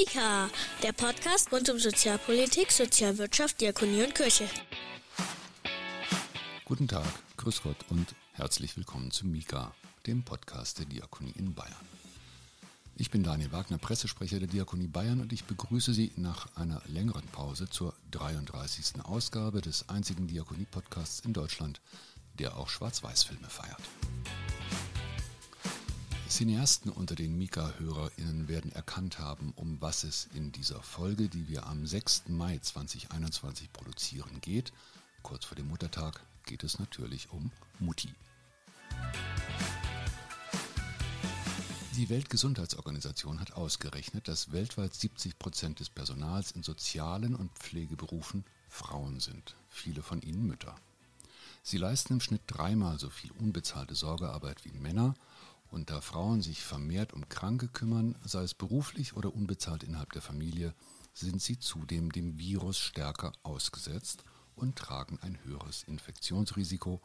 Mika, der Podcast rund um Sozialpolitik, Sozialwirtschaft, Diakonie und Kirche. Guten Tag, Grüß Gott und herzlich willkommen zu Mika, dem Podcast der Diakonie in Bayern. Ich bin Daniel Wagner, Pressesprecher der Diakonie Bayern und ich begrüße Sie nach einer längeren Pause zur 33. Ausgabe des einzigen Diakonie-Podcasts in Deutschland, der auch Schwarz-Weiß-Filme feiert. Cineasten unter den Mika-HörerInnen werden erkannt haben, um was es in dieser Folge, die wir am 6. Mai 2021 produzieren, geht. Kurz vor dem Muttertag geht es natürlich um Mutti. Die Weltgesundheitsorganisation hat ausgerechnet, dass weltweit 70 Prozent des Personals in sozialen und Pflegeberufen Frauen sind, viele von ihnen Mütter. Sie leisten im Schnitt dreimal so viel unbezahlte Sorgearbeit wie Männer und da Frauen sich vermehrt um Kranke kümmern, sei es beruflich oder unbezahlt innerhalb der Familie, sind sie zudem dem Virus stärker ausgesetzt und tragen ein höheres Infektionsrisiko.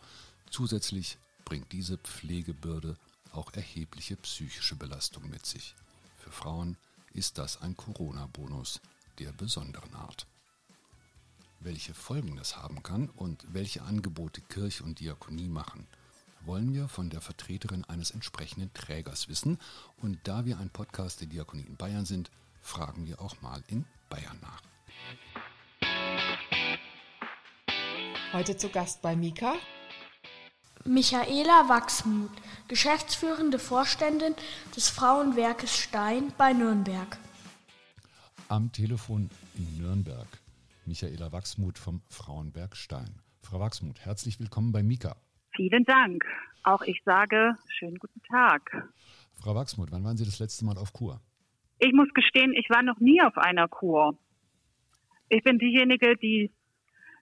Zusätzlich bringt diese Pflegebürde auch erhebliche psychische Belastung mit sich. Für Frauen ist das ein Corona-Bonus der besonderen Art. Welche Folgen das haben kann und welche Angebote Kirche und Diakonie machen – wollen wir von der Vertreterin eines entsprechenden Trägers wissen. Und da wir ein Podcast der Diakonie in Bayern sind, fragen wir auch mal in Bayern nach. Heute zu Gast bei Mika. Michaela Wachsmuth, geschäftsführende Vorständin des Frauenwerkes Stein bei Nürnberg. Am Telefon in Nürnberg. Michaela Wachsmuth vom Frauenberg Stein. Frau Wachsmuth, herzlich willkommen bei Mika. Vielen Dank. Auch ich sage schönen guten Tag. Frau Wachsmuth, wann waren Sie das letzte Mal auf Kur? Ich muss gestehen, ich war noch nie auf einer Kur. Ich bin diejenige, die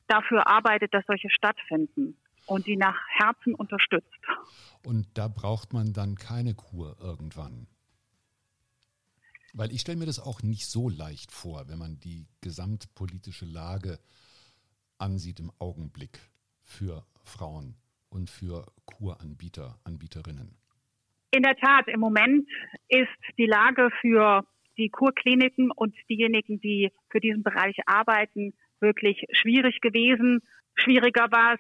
dafür arbeitet, dass solche stattfinden und die nach Herzen unterstützt. Und da braucht man dann keine Kur irgendwann. Weil ich stelle mir das auch nicht so leicht vor, wenn man die gesamtpolitische Lage ansieht im Augenblick für Frauen und für Kuranbieter, Anbieterinnen? In der Tat, im Moment ist die Lage für die Kurkliniken und diejenigen, die für diesen Bereich arbeiten, wirklich schwierig gewesen. Schwieriger war es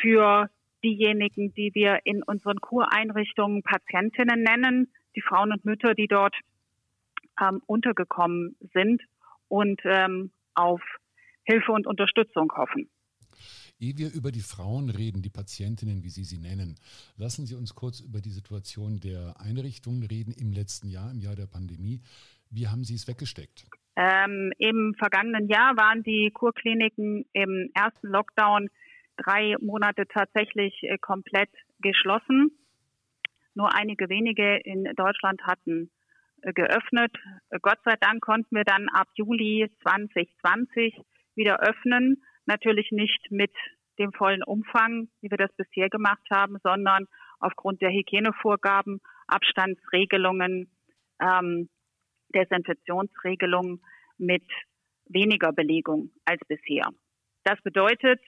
für diejenigen, die wir in unseren Kureinrichtungen Patientinnen nennen, die Frauen und Mütter, die dort ähm, untergekommen sind und ähm, auf Hilfe und Unterstützung hoffen. Ehe wir über die Frauen reden, die Patientinnen, wie Sie sie nennen, lassen Sie uns kurz über die Situation der Einrichtungen reden im letzten Jahr, im Jahr der Pandemie. Wie haben Sie es weggesteckt? Ähm, Im vergangenen Jahr waren die Kurkliniken im ersten Lockdown drei Monate tatsächlich äh, komplett geschlossen. Nur einige wenige in Deutschland hatten äh, geöffnet. Gott sei Dank konnten wir dann ab Juli 2020 wieder öffnen. Natürlich nicht mit dem vollen Umfang, wie wir das bisher gemacht haben, sondern aufgrund der Hygienevorgaben, Abstandsregelungen, ähm, Desinfektionsregelungen mit weniger Belegung als bisher. Das bedeutet,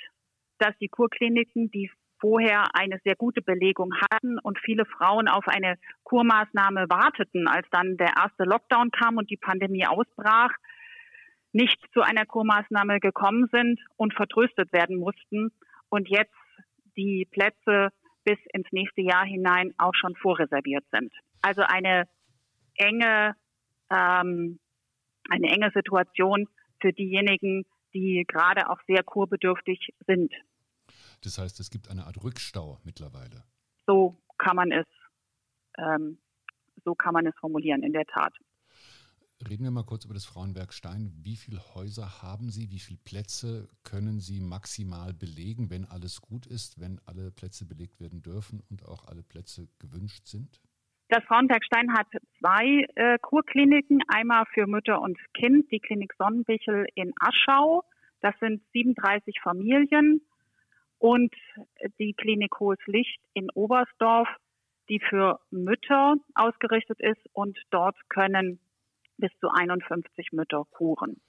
dass die Kurkliniken, die vorher eine sehr gute Belegung hatten und viele Frauen auf eine Kurmaßnahme warteten, als dann der erste Lockdown kam und die Pandemie ausbrach, nicht zu einer Kurmaßnahme gekommen sind und vertröstet werden mussten und jetzt die Plätze bis ins nächste Jahr hinein auch schon vorreserviert sind. Also eine enge, ähm, eine enge Situation für diejenigen, die gerade auch sehr kurbedürftig sind. Das heißt, es gibt eine Art Rückstau mittlerweile. So kann man es, ähm, so kann man es formulieren in der Tat. Reden wir mal kurz über das Frauenwerk Stein. Wie viele Häuser haben Sie? Wie viele Plätze können Sie maximal belegen, wenn alles gut ist, wenn alle Plätze belegt werden dürfen und auch alle Plätze gewünscht sind? Das Frauenwerk Stein hat zwei äh, Kurkliniken, einmal für Mütter und Kind, die Klinik Sonnenbichel in Aschau. Das sind 37 Familien und die Klinik Hohes Licht in Oberstdorf, die für Mütter ausgerichtet ist und dort können bis zu 51 Mütter kuren.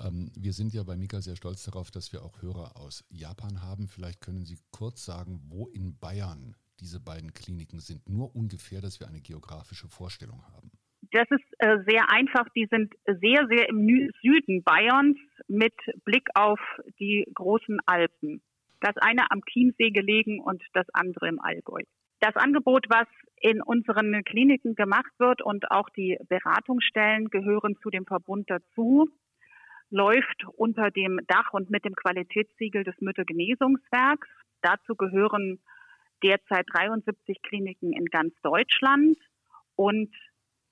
Ähm, wir sind ja bei Mika sehr stolz darauf, dass wir auch Hörer aus Japan haben. Vielleicht können Sie kurz sagen, wo in Bayern diese beiden Kliniken sind. Nur ungefähr, dass wir eine geografische Vorstellung haben. Das ist äh, sehr einfach. Die sind sehr, sehr im Süden Bayerns mit Blick auf die großen Alpen. Das eine am Chiemsee gelegen und das andere im Allgäu. Das Angebot, was in unseren Kliniken gemacht wird und auch die Beratungsstellen gehören zu dem Verbund dazu, läuft unter dem Dach und mit dem Qualitätssiegel des Müttergenesungswerks. Dazu gehören derzeit 73 Kliniken in ganz Deutschland und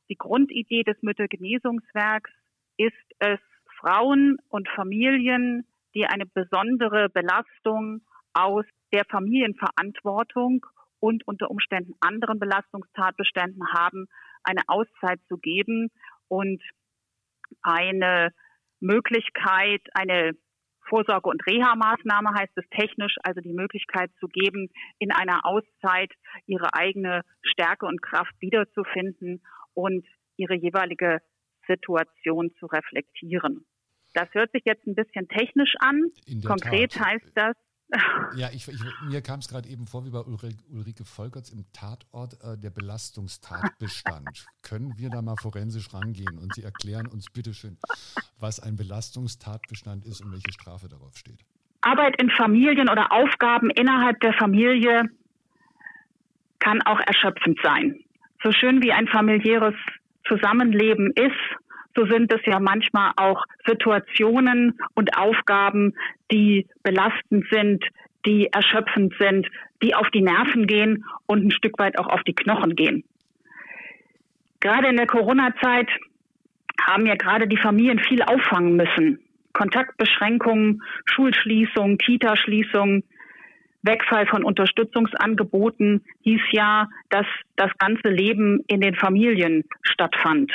die Grundidee des Müttergenesungswerks ist es, Frauen und Familien, die eine besondere Belastung aus der Familienverantwortung und unter Umständen anderen Belastungstatbeständen haben, eine Auszeit zu geben und eine Möglichkeit, eine Vorsorge- und Reha-Maßnahme heißt es technisch, also die Möglichkeit zu geben, in einer Auszeit ihre eigene Stärke und Kraft wiederzufinden und ihre jeweilige Situation zu reflektieren. Das hört sich jetzt ein bisschen technisch an. Konkret Tat. heißt das, ja, ich, ich, mir kam es gerade eben vor, wie bei Ulrike Volkerts im Tatort, äh, der Belastungstatbestand. Können wir da mal forensisch rangehen und Sie erklären uns bitte schön, was ein Belastungstatbestand ist und welche Strafe darauf steht? Arbeit in Familien oder Aufgaben innerhalb der Familie kann auch erschöpfend sein. So schön wie ein familiäres Zusammenleben ist, so sind es ja manchmal auch Situationen und Aufgaben, die belastend sind, die erschöpfend sind, die auf die Nerven gehen und ein Stück weit auch auf die Knochen gehen. Gerade in der Corona-Zeit haben ja gerade die Familien viel auffangen müssen. Kontaktbeschränkungen, Schulschließungen, Kitaschließungen, Wegfall von Unterstützungsangeboten hieß ja, dass das ganze Leben in den Familien stattfand.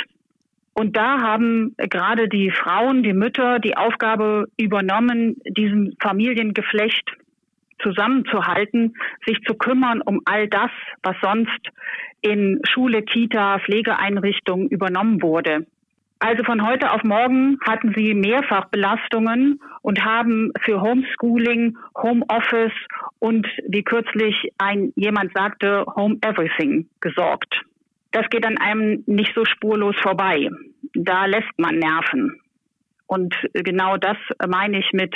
Und da haben gerade die Frauen, die Mütter die Aufgabe übernommen, diesen Familiengeflecht zusammenzuhalten, sich zu kümmern um all das, was sonst in Schule, Kita, Pflegeeinrichtungen übernommen wurde. Also von heute auf morgen hatten sie mehrfach Belastungen und haben für Homeschooling, Homeoffice und wie kürzlich ein jemand sagte, Home Everything gesorgt das geht an einem nicht so spurlos vorbei. Da lässt man Nerven. Und genau das meine ich mit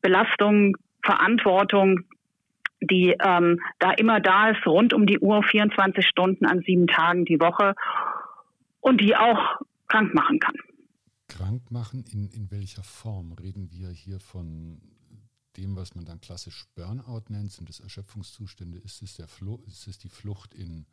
Belastung, Verantwortung, die ähm, da immer da ist, rund um die Uhr, 24 Stunden an sieben Tagen die Woche und die auch krank machen kann. Krank machen, in, in welcher Form? Reden wir hier von dem, was man dann klassisch Burnout nennt? Sind es Erschöpfungszustände? Ist es, der Flo ist es die Flucht in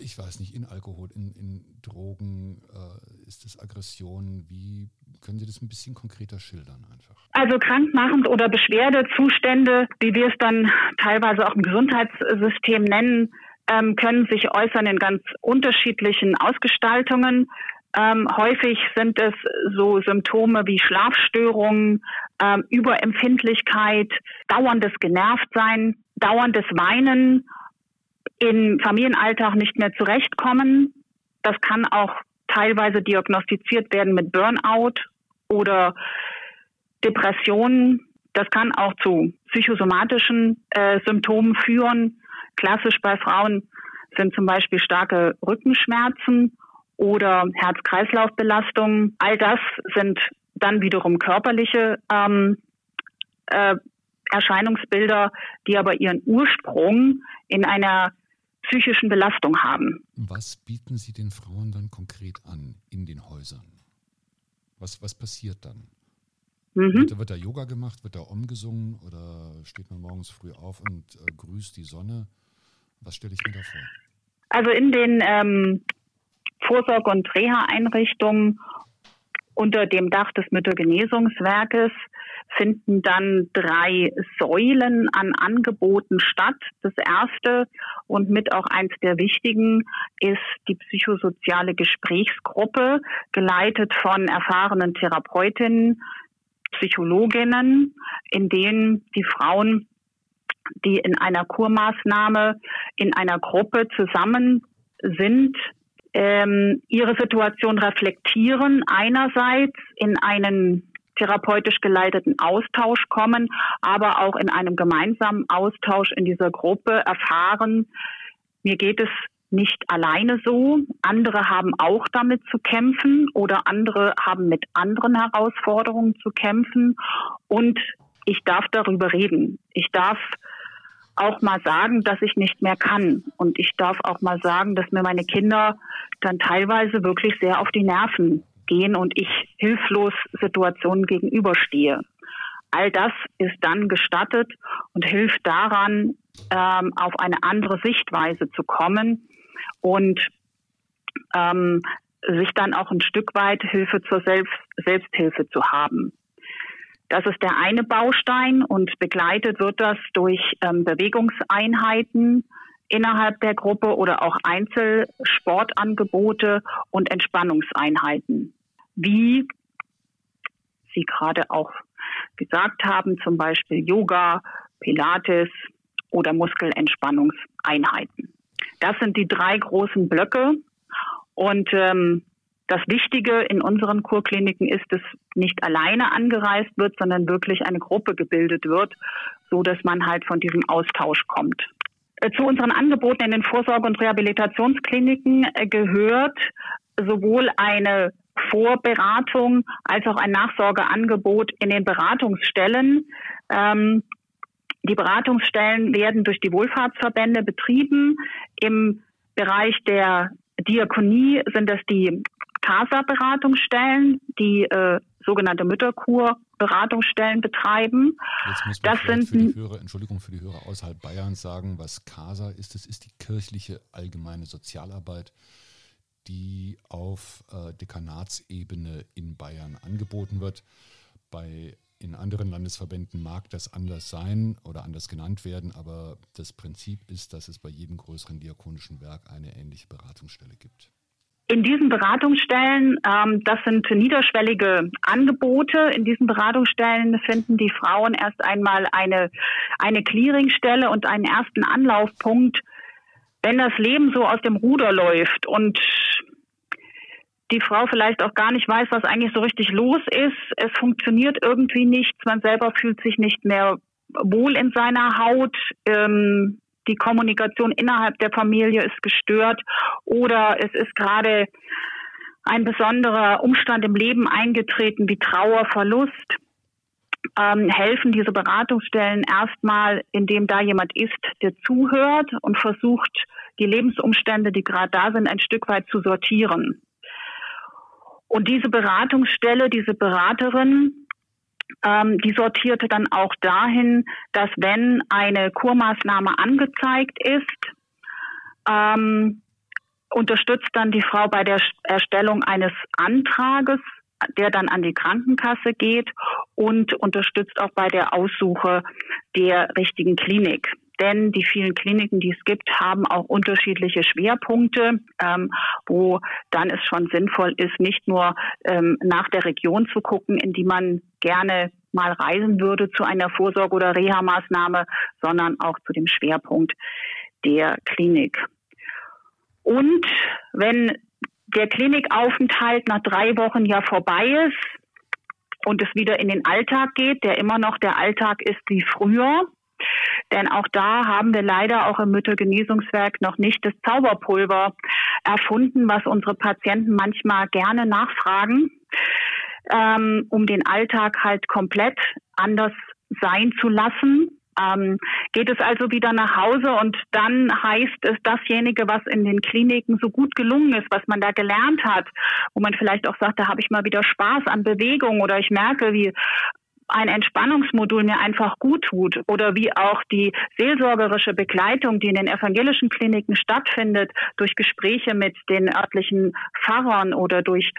ich weiß nicht, in Alkohol, in, in Drogen, äh, ist es Aggression? Wie können Sie das ein bisschen konkreter schildern einfach? Also krankmachend oder Beschwerdezustände, wie wir es dann teilweise auch im Gesundheitssystem nennen, ähm, können sich äußern in ganz unterschiedlichen Ausgestaltungen. Ähm, häufig sind es so Symptome wie Schlafstörungen, ähm, Überempfindlichkeit, dauerndes Genervtsein, dauerndes Weinen im Familienalltag nicht mehr zurechtkommen. Das kann auch teilweise diagnostiziert werden mit Burnout oder Depressionen. Das kann auch zu psychosomatischen äh, Symptomen führen. Klassisch bei Frauen sind zum Beispiel starke Rückenschmerzen oder Herz-Kreislauf-Belastungen. All das sind dann wiederum körperliche ähm, äh, Erscheinungsbilder, die aber ihren Ursprung in einer psychischen Belastung haben. Was bieten Sie den Frauen dann konkret an in den Häusern? Was, was passiert dann? Mhm. Wird, wird, da Yoga gemacht, wird da umgesungen oder steht man morgens früh auf und äh, grüßt die Sonne? Was stelle ich mir da vor? Also in den ähm, Vorsorge- und Reha-Einrichtungen unter dem Dach des Müttergenesungswerkes finden dann drei Säulen an Angeboten statt. Das erste und mit auch eins der wichtigen ist die psychosoziale Gesprächsgruppe, geleitet von erfahrenen Therapeutinnen, Psychologinnen, in denen die Frauen, die in einer Kurmaßnahme in einer Gruppe zusammen sind, ähm, ihre Situation reflektieren, einerseits in einen therapeutisch geleiteten Austausch kommen, aber auch in einem gemeinsamen Austausch in dieser Gruppe erfahren, mir geht es nicht alleine so. Andere haben auch damit zu kämpfen oder andere haben mit anderen Herausforderungen zu kämpfen. Und ich darf darüber reden. Ich darf auch mal sagen, dass ich nicht mehr kann. Und ich darf auch mal sagen, dass mir meine Kinder dann teilweise wirklich sehr auf die Nerven gehen und ich hilflos Situationen gegenüberstehe. All das ist dann gestattet und hilft daran, ähm, auf eine andere Sichtweise zu kommen und ähm, sich dann auch ein Stück weit Hilfe zur Selbst Selbsthilfe zu haben. Das ist der eine Baustein und begleitet wird das durch ähm, Bewegungseinheiten innerhalb der Gruppe oder auch Einzelsportangebote und Entspannungseinheiten. Wie Sie gerade auch gesagt haben, zum Beispiel Yoga, Pilates oder Muskelentspannungseinheiten. Das sind die drei großen Blöcke. Und ähm, das Wichtige in unseren Kurkliniken ist, dass nicht alleine angereist wird, sondern wirklich eine Gruppe gebildet wird, so dass man halt von diesem Austausch kommt. Äh, zu unseren Angeboten in den Vorsorge- und Rehabilitationskliniken äh, gehört sowohl eine Vorberatung als auch ein Nachsorgeangebot in den Beratungsstellen. Ähm, die Beratungsstellen werden durch die Wohlfahrtsverbände betrieben. Im Bereich der Diakonie sind das die CASA-Beratungsstellen, die äh, sogenannte Mütterkur-Beratungsstellen betreiben. Jetzt muss man das sind für die Hörer, Entschuldigung für die Hörer außerhalb Bayerns sagen, was CASA ist. Das ist die kirchliche allgemeine Sozialarbeit, die auf äh, Dekanatsebene in Bayern angeboten wird. Bei in anderen Landesverbänden mag das anders sein oder anders genannt werden, aber das Prinzip ist, dass es bei jedem größeren diakonischen Werk eine ähnliche Beratungsstelle gibt. In diesen Beratungsstellen, ähm, das sind niederschwellige Angebote. In diesen Beratungsstellen finden die Frauen erst einmal eine, eine Clearingstelle und einen ersten Anlaufpunkt, wenn das Leben so aus dem Ruder läuft und die Frau vielleicht auch gar nicht weiß, was eigentlich so richtig los ist. Es funktioniert irgendwie nichts. Man selber fühlt sich nicht mehr wohl in seiner Haut. Ähm, die Kommunikation innerhalb der Familie ist gestört oder es ist gerade ein besonderer Umstand im Leben eingetreten wie Trauer, Verlust. Ähm, helfen diese Beratungsstellen erstmal, indem da jemand ist, der zuhört und versucht, die Lebensumstände, die gerade da sind, ein Stück weit zu sortieren. Und diese Beratungsstelle, diese Beraterin, ähm, die sortierte dann auch dahin, dass wenn eine Kurmaßnahme angezeigt ist, ähm, unterstützt dann die Frau bei der Erstellung eines Antrages, der dann an die Krankenkasse geht und unterstützt auch bei der Aussuche der richtigen Klinik denn die vielen Kliniken, die es gibt, haben auch unterschiedliche Schwerpunkte, ähm, wo dann es schon sinnvoll ist, nicht nur ähm, nach der Region zu gucken, in die man gerne mal reisen würde zu einer Vorsorge- oder Reha-Maßnahme, sondern auch zu dem Schwerpunkt der Klinik. Und wenn der Klinikaufenthalt nach drei Wochen ja vorbei ist und es wieder in den Alltag geht, der immer noch der Alltag ist wie früher, denn auch da haben wir leider auch im Müttergenesungswerk noch nicht das Zauberpulver erfunden, was unsere Patienten manchmal gerne nachfragen, ähm, um den Alltag halt komplett anders sein zu lassen. Ähm, geht es also wieder nach Hause und dann heißt es dasjenige, was in den Kliniken so gut gelungen ist, was man da gelernt hat, wo man vielleicht auch sagt, da habe ich mal wieder Spaß an Bewegung oder ich merke, wie ein Entspannungsmodul mir einfach gut tut oder wie auch die seelsorgerische Begleitung, die in den evangelischen Kliniken stattfindet, durch Gespräche mit den örtlichen Pfarrern oder durch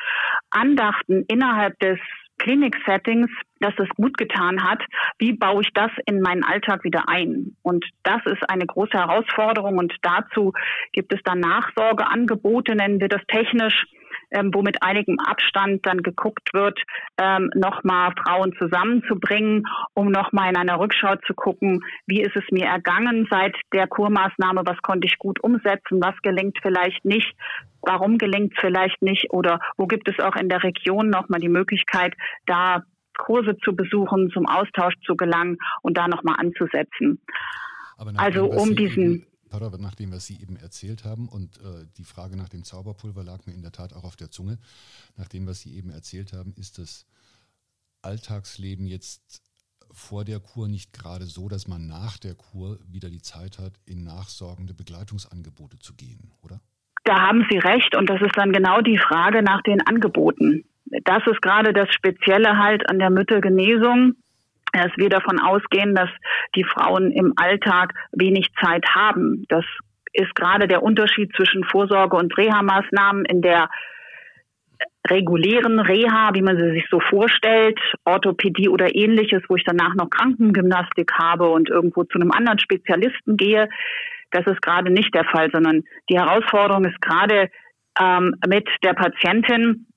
Andachten innerhalb des Klinik-Settings, dass es gut getan hat. Wie baue ich das in meinen Alltag wieder ein? Und das ist eine große Herausforderung. Und dazu gibt es dann Nachsorgeangebote, nennen wir das technisch, ähm, wo mit einigem Abstand dann geguckt wird, ähm, nochmal Frauen zusammenzubringen, um nochmal in einer Rückschau zu gucken, wie ist es mir ergangen seit der Kurmaßnahme, was konnte ich gut umsetzen, was gelingt vielleicht nicht, warum gelingt es vielleicht nicht oder wo gibt es auch in der Region nochmal die Möglichkeit, da Kurse zu besuchen, zum Austausch zu gelangen und da nochmal anzusetzen. also um diesen Pfarrer, nachdem was Sie eben erzählt haben und äh, die Frage nach dem Zauberpulver lag mir in der Tat auch auf der Zunge. Nach dem, was Sie eben erzählt haben, ist das Alltagsleben jetzt vor der Kur nicht gerade so, dass man nach der Kur wieder die Zeit hat, in nachsorgende Begleitungsangebote zu gehen, oder? Da haben Sie recht und das ist dann genau die Frage nach den Angeboten. Das ist gerade das Spezielle halt an der Müttergenesung dass wir davon ausgehen, dass die Frauen im Alltag wenig Zeit haben. Das ist gerade der Unterschied zwischen Vorsorge- und Reha-Maßnahmen in der regulären Reha, wie man sie sich so vorstellt, Orthopädie oder ähnliches, wo ich danach noch Krankengymnastik habe und irgendwo zu einem anderen Spezialisten gehe. Das ist gerade nicht der Fall, sondern die Herausforderung ist gerade ähm, mit der Patientin,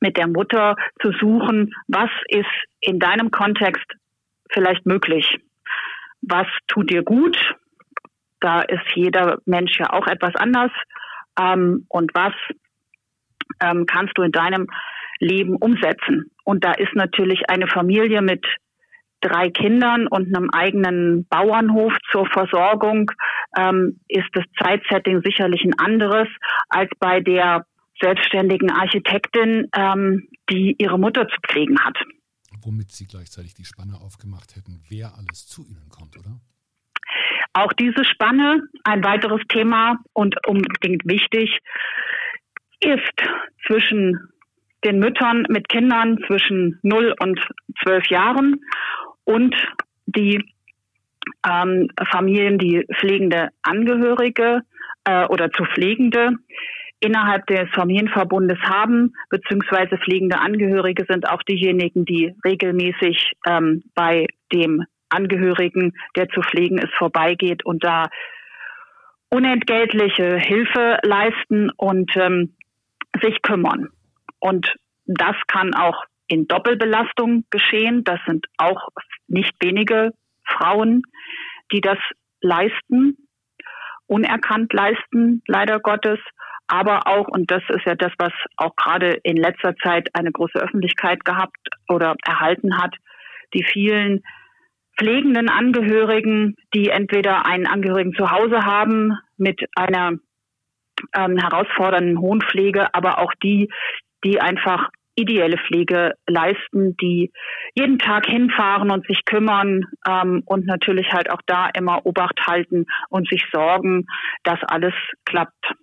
mit der Mutter zu suchen, was ist in deinem Kontext vielleicht möglich? Was tut dir gut? Da ist jeder Mensch ja auch etwas anders. Ähm, und was ähm, kannst du in deinem Leben umsetzen? Und da ist natürlich eine Familie mit drei Kindern und einem eigenen Bauernhof zur Versorgung, ähm, ist das Zeitsetting sicherlich ein anderes als bei der selbstständigen Architektin, ähm, die ihre Mutter zu pflegen hat womit Sie gleichzeitig die Spanne aufgemacht hätten, wer alles zu Ihnen kommt, oder? Auch diese Spanne, ein weiteres Thema und unbedingt wichtig, ist zwischen den Müttern mit Kindern zwischen 0 und 12 Jahren und die ähm, Familien, die pflegende Angehörige äh, oder zu Pflegende innerhalb des Familienverbundes haben, beziehungsweise pflegende Angehörige sind auch diejenigen, die regelmäßig ähm, bei dem Angehörigen, der zu pflegen ist, vorbeigeht und da unentgeltliche Hilfe leisten und ähm, sich kümmern. Und das kann auch in Doppelbelastung geschehen. Das sind auch nicht wenige Frauen, die das leisten, unerkannt leisten, leider Gottes aber auch, und das ist ja das, was auch gerade in letzter Zeit eine große Öffentlichkeit gehabt oder erhalten hat, die vielen pflegenden Angehörigen, die entweder einen Angehörigen zu Hause haben mit einer ähm, herausfordernden hohen Pflege, aber auch die, die einfach ideelle Pflege leisten, die jeden Tag hinfahren und sich kümmern ähm, und natürlich halt auch da immer Obacht halten und sich sorgen, dass alles klappt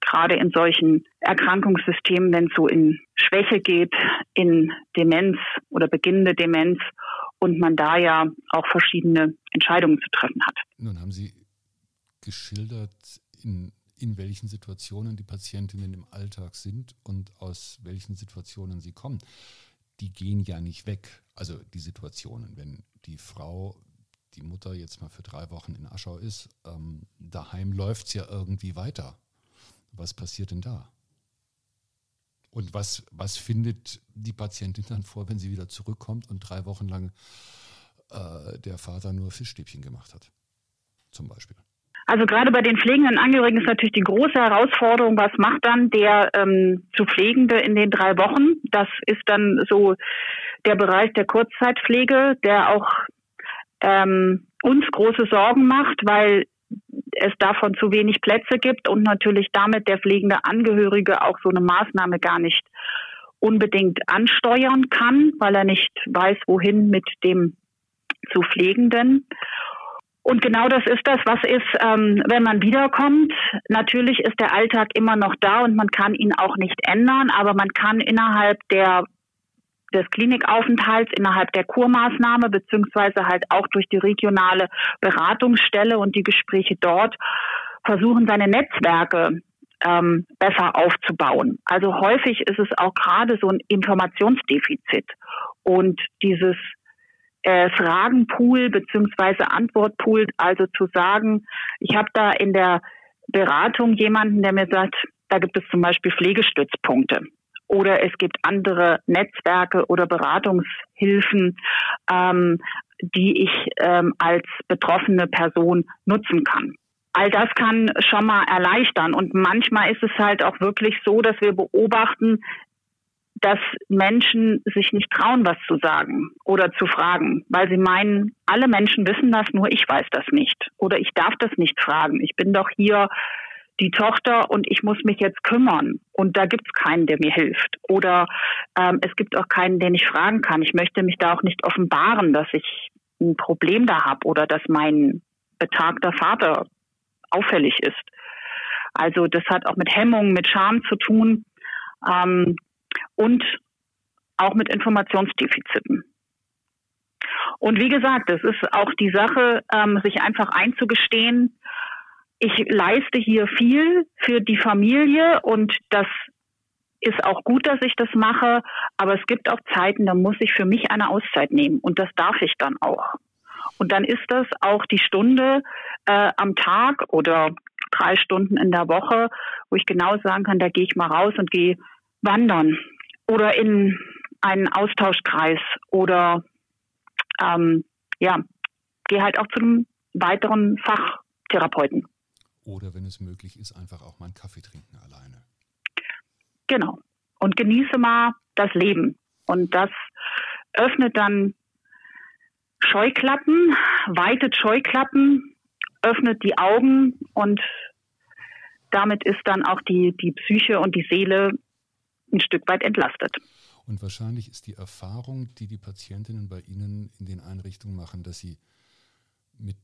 gerade in solchen Erkrankungssystemen, wenn es so in Schwäche geht, in Demenz oder beginnende Demenz und man da ja auch verschiedene Entscheidungen zu treffen hat. Nun haben Sie geschildert, in, in welchen Situationen die Patientinnen im Alltag sind und aus welchen Situationen sie kommen. Die gehen ja nicht weg. Also die Situationen, wenn die Frau die Mutter jetzt mal für drei Wochen in Aschau ist, ähm, daheim läuft es ja irgendwie weiter. Was passiert denn da? Und was, was findet die Patientin dann vor, wenn sie wieder zurückkommt und drei Wochen lang äh, der Vater nur Fischstäbchen gemacht hat? Zum Beispiel. Also gerade bei den pflegenden Angehörigen ist natürlich die große Herausforderung, was macht dann der ähm, zu Pflegende in den drei Wochen? Das ist dann so der Bereich der Kurzzeitpflege, der auch ähm, uns große Sorgen macht, weil es davon zu wenig Plätze gibt und natürlich damit der pflegende Angehörige auch so eine Maßnahme gar nicht unbedingt ansteuern kann, weil er nicht weiß, wohin mit dem zu Pflegenden. Und genau das ist das, was ist, ähm, wenn man wiederkommt. Natürlich ist der Alltag immer noch da und man kann ihn auch nicht ändern, aber man kann innerhalb der des Klinikaufenthalts innerhalb der Kurmaßnahme beziehungsweise halt auch durch die regionale Beratungsstelle und die Gespräche dort versuchen, seine Netzwerke ähm, besser aufzubauen. Also häufig ist es auch gerade so ein Informationsdefizit und dieses äh, Fragenpool beziehungsweise Antwortpool, also zu sagen, ich habe da in der Beratung jemanden, der mir sagt, da gibt es zum Beispiel Pflegestützpunkte oder es gibt andere Netzwerke oder Beratungshilfen, ähm, die ich ähm, als betroffene Person nutzen kann. All das kann schon mal erleichtern und manchmal ist es halt auch wirklich so, dass wir beobachten, dass Menschen sich nicht trauen, was zu sagen oder zu fragen, weil sie meinen, alle Menschen wissen das, nur ich weiß das nicht oder ich darf das nicht fragen. Ich bin doch hier die Tochter und ich muss mich jetzt kümmern und da gibt es keinen, der mir hilft. Oder ähm, es gibt auch keinen, den ich fragen kann. Ich möchte mich da auch nicht offenbaren, dass ich ein Problem da habe oder dass mein betagter Vater auffällig ist. Also das hat auch mit Hemmung, mit Scham zu tun ähm, und auch mit Informationsdefiziten. Und wie gesagt, es ist auch die Sache, ähm, sich einfach einzugestehen, ich leiste hier viel für die Familie und das ist auch gut, dass ich das mache, aber es gibt auch Zeiten, da muss ich für mich eine Auszeit nehmen und das darf ich dann auch. Und dann ist das auch die Stunde äh, am Tag oder drei Stunden in der Woche, wo ich genau sagen kann, da gehe ich mal raus und gehe wandern oder in einen Austauschkreis oder ähm, ja, gehe halt auch zu einem weiteren Fachtherapeuten. Oder wenn es möglich ist, einfach auch mal einen Kaffee trinken alleine. Genau. Und genieße mal das Leben. Und das öffnet dann Scheuklappen, weitet Scheuklappen, öffnet die Augen und damit ist dann auch die, die Psyche und die Seele ein Stück weit entlastet. Und wahrscheinlich ist die Erfahrung, die die Patientinnen bei Ihnen in den Einrichtungen machen, dass sie mit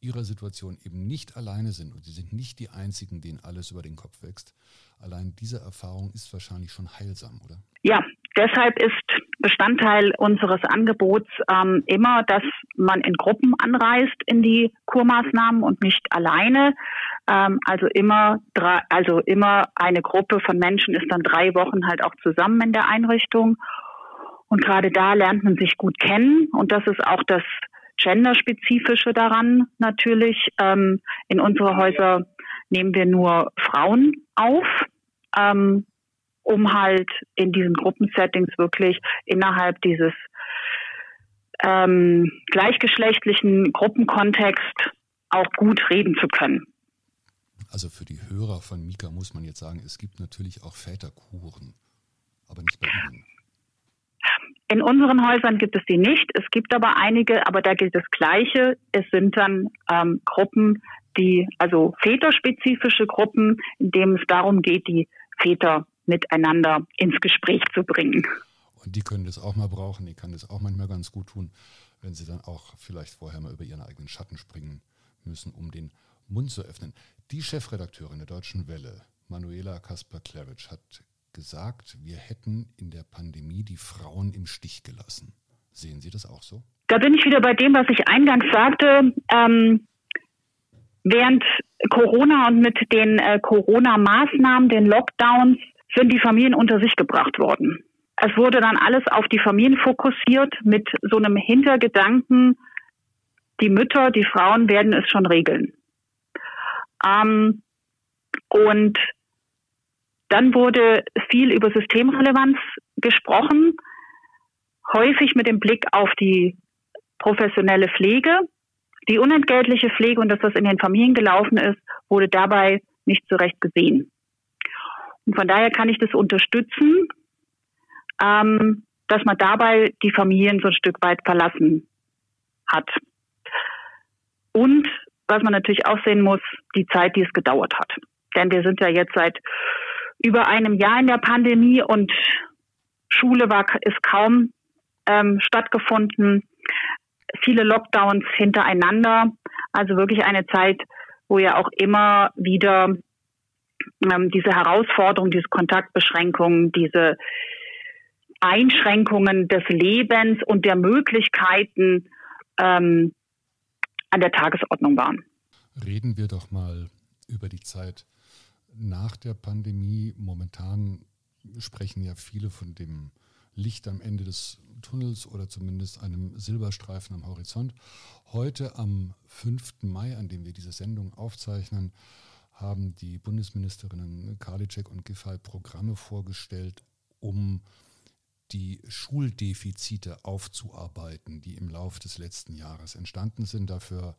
ihrer Situation eben nicht alleine sind und sie sind nicht die Einzigen, denen alles über den Kopf wächst. Allein diese Erfahrung ist wahrscheinlich schon heilsam, oder? Ja, deshalb ist Bestandteil unseres Angebots ähm, immer, dass man in Gruppen anreist in die Kurmaßnahmen und nicht alleine. Ähm, also immer drei, also immer eine Gruppe von Menschen ist dann drei Wochen halt auch zusammen in der Einrichtung. Und gerade da lernt man sich gut kennen. Und das ist auch das Genderspezifische daran natürlich. Ähm, in unsere Häuser nehmen wir nur Frauen auf, ähm, um halt in diesen Gruppensettings wirklich innerhalb dieses ähm, gleichgeschlechtlichen Gruppenkontext auch gut reden zu können. Also für die Hörer von Mika muss man jetzt sagen, es gibt natürlich auch Väterkuren, aber nicht bei Ihnen. In unseren Häusern gibt es die nicht. Es gibt aber einige, aber da gilt das Gleiche. Es sind dann ähm, Gruppen, die, also väterspezifische Gruppen, in denen es darum geht, die Väter miteinander ins Gespräch zu bringen. Und die können das auch mal brauchen, die kann das auch manchmal ganz gut tun, wenn sie dann auch vielleicht vorher mal über ihren eigenen Schatten springen müssen, um den Mund zu öffnen. Die Chefredakteurin der Deutschen Welle, Manuela Kasper-Klevitsch, hat gesagt, wir hätten in der Pandemie die Frauen im Stich gelassen. Sehen Sie das auch so? Da bin ich wieder bei dem, was ich eingangs sagte. Ähm, während Corona und mit den äh, Corona-Maßnahmen, den Lockdowns, sind die Familien unter sich gebracht worden. Es wurde dann alles auf die Familien fokussiert mit so einem Hintergedanken, die Mütter, die Frauen werden es schon regeln. Ähm, und dann wurde viel über Systemrelevanz gesprochen, häufig mit dem Blick auf die professionelle Pflege. Die unentgeltliche Pflege und dass das in den Familien gelaufen ist, wurde dabei nicht so recht gesehen. Und von daher kann ich das unterstützen, ähm, dass man dabei die Familien so ein Stück weit verlassen hat. Und was man natürlich auch sehen muss, die Zeit, die es gedauert hat. Denn wir sind ja jetzt seit über einem Jahr in der Pandemie und Schule war, ist kaum ähm, stattgefunden. Viele Lockdowns hintereinander. Also wirklich eine Zeit, wo ja auch immer wieder ähm, diese Herausforderungen, diese Kontaktbeschränkungen, diese Einschränkungen des Lebens und der Möglichkeiten ähm, an der Tagesordnung waren. Reden wir doch mal über die Zeit nach der Pandemie. Momentan sprechen ja viele von dem Licht am Ende des Tunnels oder zumindest einem Silberstreifen am Horizont. Heute am 5. Mai, an dem wir diese Sendung aufzeichnen, haben die Bundesministerinnen Karliczek und Giffey Programme vorgestellt, um die Schuldefizite aufzuarbeiten, die im Laufe des letzten Jahres entstanden sind. Dafür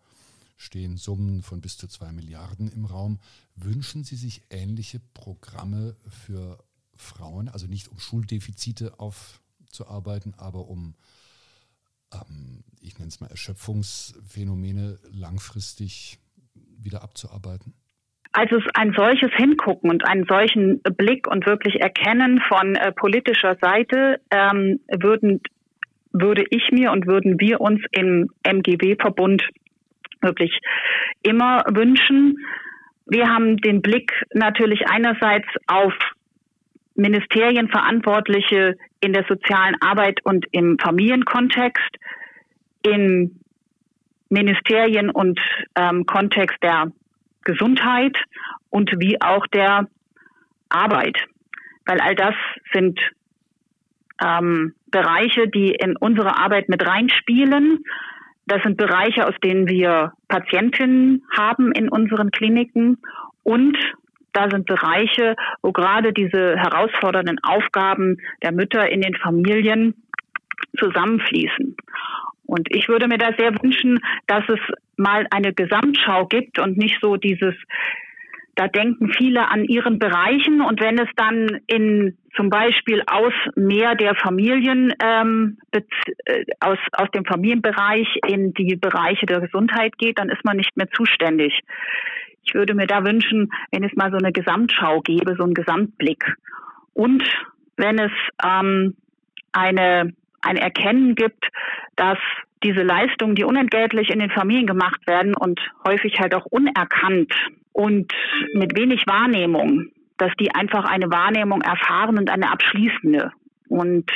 stehen Summen von bis zu zwei Milliarden im Raum. Wünschen Sie sich ähnliche Programme für Frauen, also nicht um Schuldefizite aufzuarbeiten, aber um, ähm, ich nenne es mal, Erschöpfungsphänomene langfristig wieder abzuarbeiten? Also ein solches Hingucken und einen solchen Blick und wirklich Erkennen von äh, politischer Seite ähm, würden, würde ich mir und würden wir uns im MGW-Verbund wirklich immer wünschen. Wir haben den Blick natürlich einerseits auf Ministerienverantwortliche in der sozialen Arbeit und im Familienkontext, in Ministerien und ähm, Kontext der Gesundheit und wie auch der Arbeit. Weil all das sind ähm, Bereiche, die in unsere Arbeit mit reinspielen. Das sind Bereiche, aus denen wir Patientinnen haben in unseren Kliniken und da sind Bereiche, wo gerade diese herausfordernden Aufgaben der Mütter in den Familien zusammenfließen. Und ich würde mir da sehr wünschen, dass es mal eine Gesamtschau gibt und nicht so dieses, da denken viele an ihren Bereichen und wenn es dann in zum Beispiel aus mehr der Familien, ähm, äh, aus, aus dem Familienbereich in die Bereiche der Gesundheit geht, dann ist man nicht mehr zuständig. Ich würde mir da wünschen, wenn es mal so eine Gesamtschau gäbe, so einen Gesamtblick. Und wenn es ähm, eine, ein Erkennen gibt, dass diese Leistungen, die unentgeltlich in den Familien gemacht werden und häufig halt auch unerkannt und mit wenig Wahrnehmung, dass die einfach eine Wahrnehmung erfahren und eine abschließende und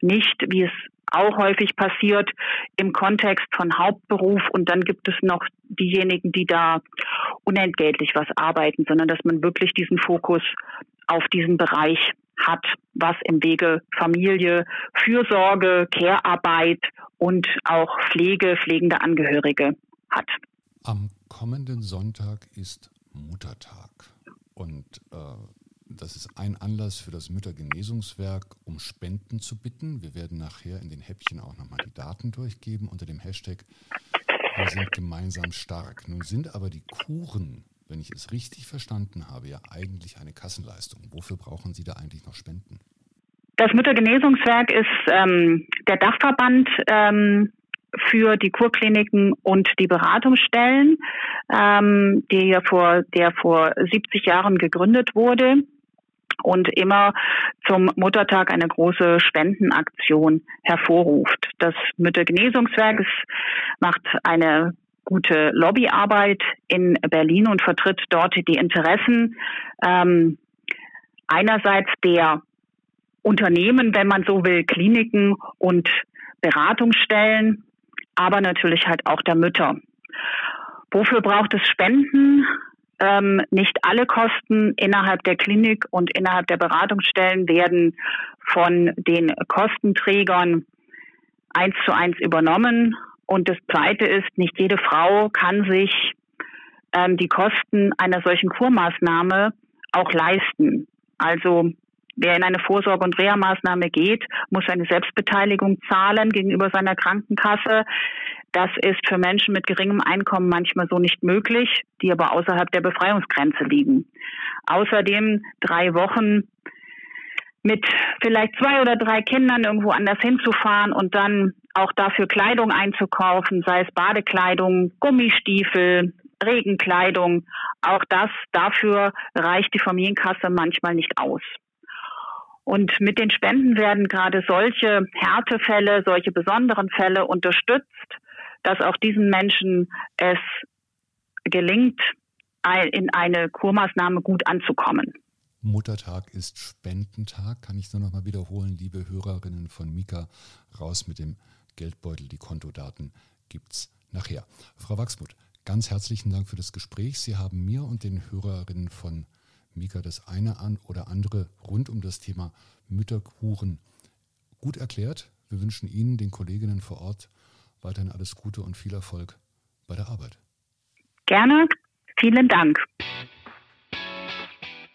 nicht, wie es auch häufig passiert, im Kontext von Hauptberuf und dann gibt es noch diejenigen, die da unentgeltlich was arbeiten, sondern dass man wirklich diesen Fokus auf diesen Bereich hat, was im Wege Familie, Fürsorge, Care-Arbeit und auch Pflege, pflegende Angehörige hat. Am kommenden Sonntag ist Muttertag und äh, das ist ein Anlass für das Müttergenesungswerk, um Spenden zu bitten. Wir werden nachher in den Häppchen auch nochmal die Daten durchgeben unter dem Hashtag Wir sind gemeinsam stark. Nun sind aber die Kuren wenn ich es richtig verstanden habe, ja eigentlich eine Kassenleistung. Wofür brauchen Sie da eigentlich noch Spenden? Das Müttergenesungswerk ist ähm, der Dachverband ähm, für die Kurkliniken und die Beratungsstellen, ähm, der, vor, der vor 70 Jahren gegründet wurde und immer zum Muttertag eine große Spendenaktion hervorruft. Das Müttergenesungswerk macht eine gute Lobbyarbeit in Berlin und vertritt dort die Interessen ähm, einerseits der Unternehmen, wenn man so will, Kliniken und Beratungsstellen, aber natürlich halt auch der Mütter. Wofür braucht es Spenden? Ähm, nicht alle Kosten innerhalb der Klinik und innerhalb der Beratungsstellen werden von den Kostenträgern eins zu eins übernommen. Und das Zweite ist, nicht jede Frau kann sich ähm, die Kosten einer solchen Kurmaßnahme auch leisten. Also wer in eine Vorsorge- und Reha-Maßnahme geht, muss eine Selbstbeteiligung zahlen gegenüber seiner Krankenkasse. Das ist für Menschen mit geringem Einkommen manchmal so nicht möglich, die aber außerhalb der Befreiungsgrenze liegen. Außerdem drei Wochen mit vielleicht zwei oder drei Kindern irgendwo anders hinzufahren und dann auch dafür Kleidung einzukaufen, sei es Badekleidung, Gummistiefel, Regenkleidung. Auch das, dafür reicht die Familienkasse manchmal nicht aus. Und mit den Spenden werden gerade solche Härtefälle, solche besonderen Fälle unterstützt, dass auch diesen Menschen es gelingt, in eine Kurmaßnahme gut anzukommen. Muttertag ist Spendentag, kann ich nur noch mal wiederholen, liebe Hörerinnen von Mika, raus mit dem Geldbeutel, die Kontodaten gibt es nachher. Frau Wachsmuth, ganz herzlichen Dank für das Gespräch. Sie haben mir und den Hörerinnen von Mika das eine an oder andere rund um das Thema Mütterkuchen gut erklärt. Wir wünschen Ihnen, den Kolleginnen vor Ort, weiterhin alles Gute und viel Erfolg bei der Arbeit. Gerne. Vielen Dank.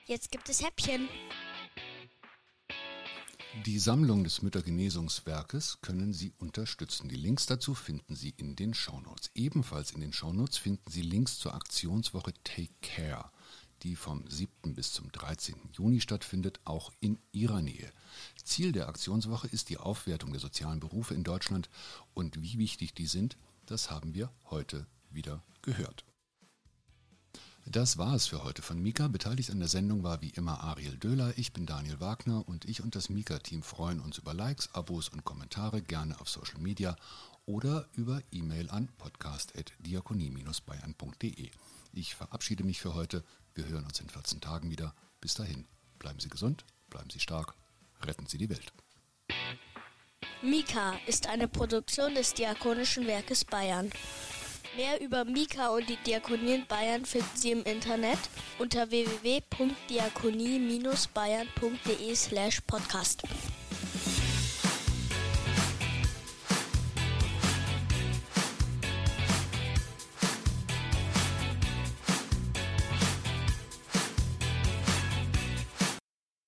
Jetzt gibt es Häppchen. Die Sammlung des Müttergenesungswerkes können Sie unterstützen. Die Links dazu finden Sie in den Shownotes. Ebenfalls in den Shownotes finden Sie Links zur Aktionswoche Take Care. Die vom 7. bis zum 13. Juni stattfindet, auch in Ihrer Nähe. Ziel der Aktionswoche ist die Aufwertung der sozialen Berufe in Deutschland und wie wichtig die sind, das haben wir heute wieder gehört. Das war es für heute von Mika. Beteiligt an der Sendung war wie immer Ariel Döhler. Ich bin Daniel Wagner und ich und das Mika-Team freuen uns über Likes, Abos und Kommentare gerne auf Social Media oder über E-Mail an podcast.diakonie-bayern.de. Ich verabschiede mich für heute. Wir hören uns in 14 Tagen wieder. Bis dahin, bleiben Sie gesund, bleiben Sie stark, retten Sie die Welt. Mika ist eine Produktion des Diakonischen Werkes Bayern. Mehr über Mika und die Diakonie in Bayern finden Sie im Internet unter www.diakonie-bayern.de slash podcast.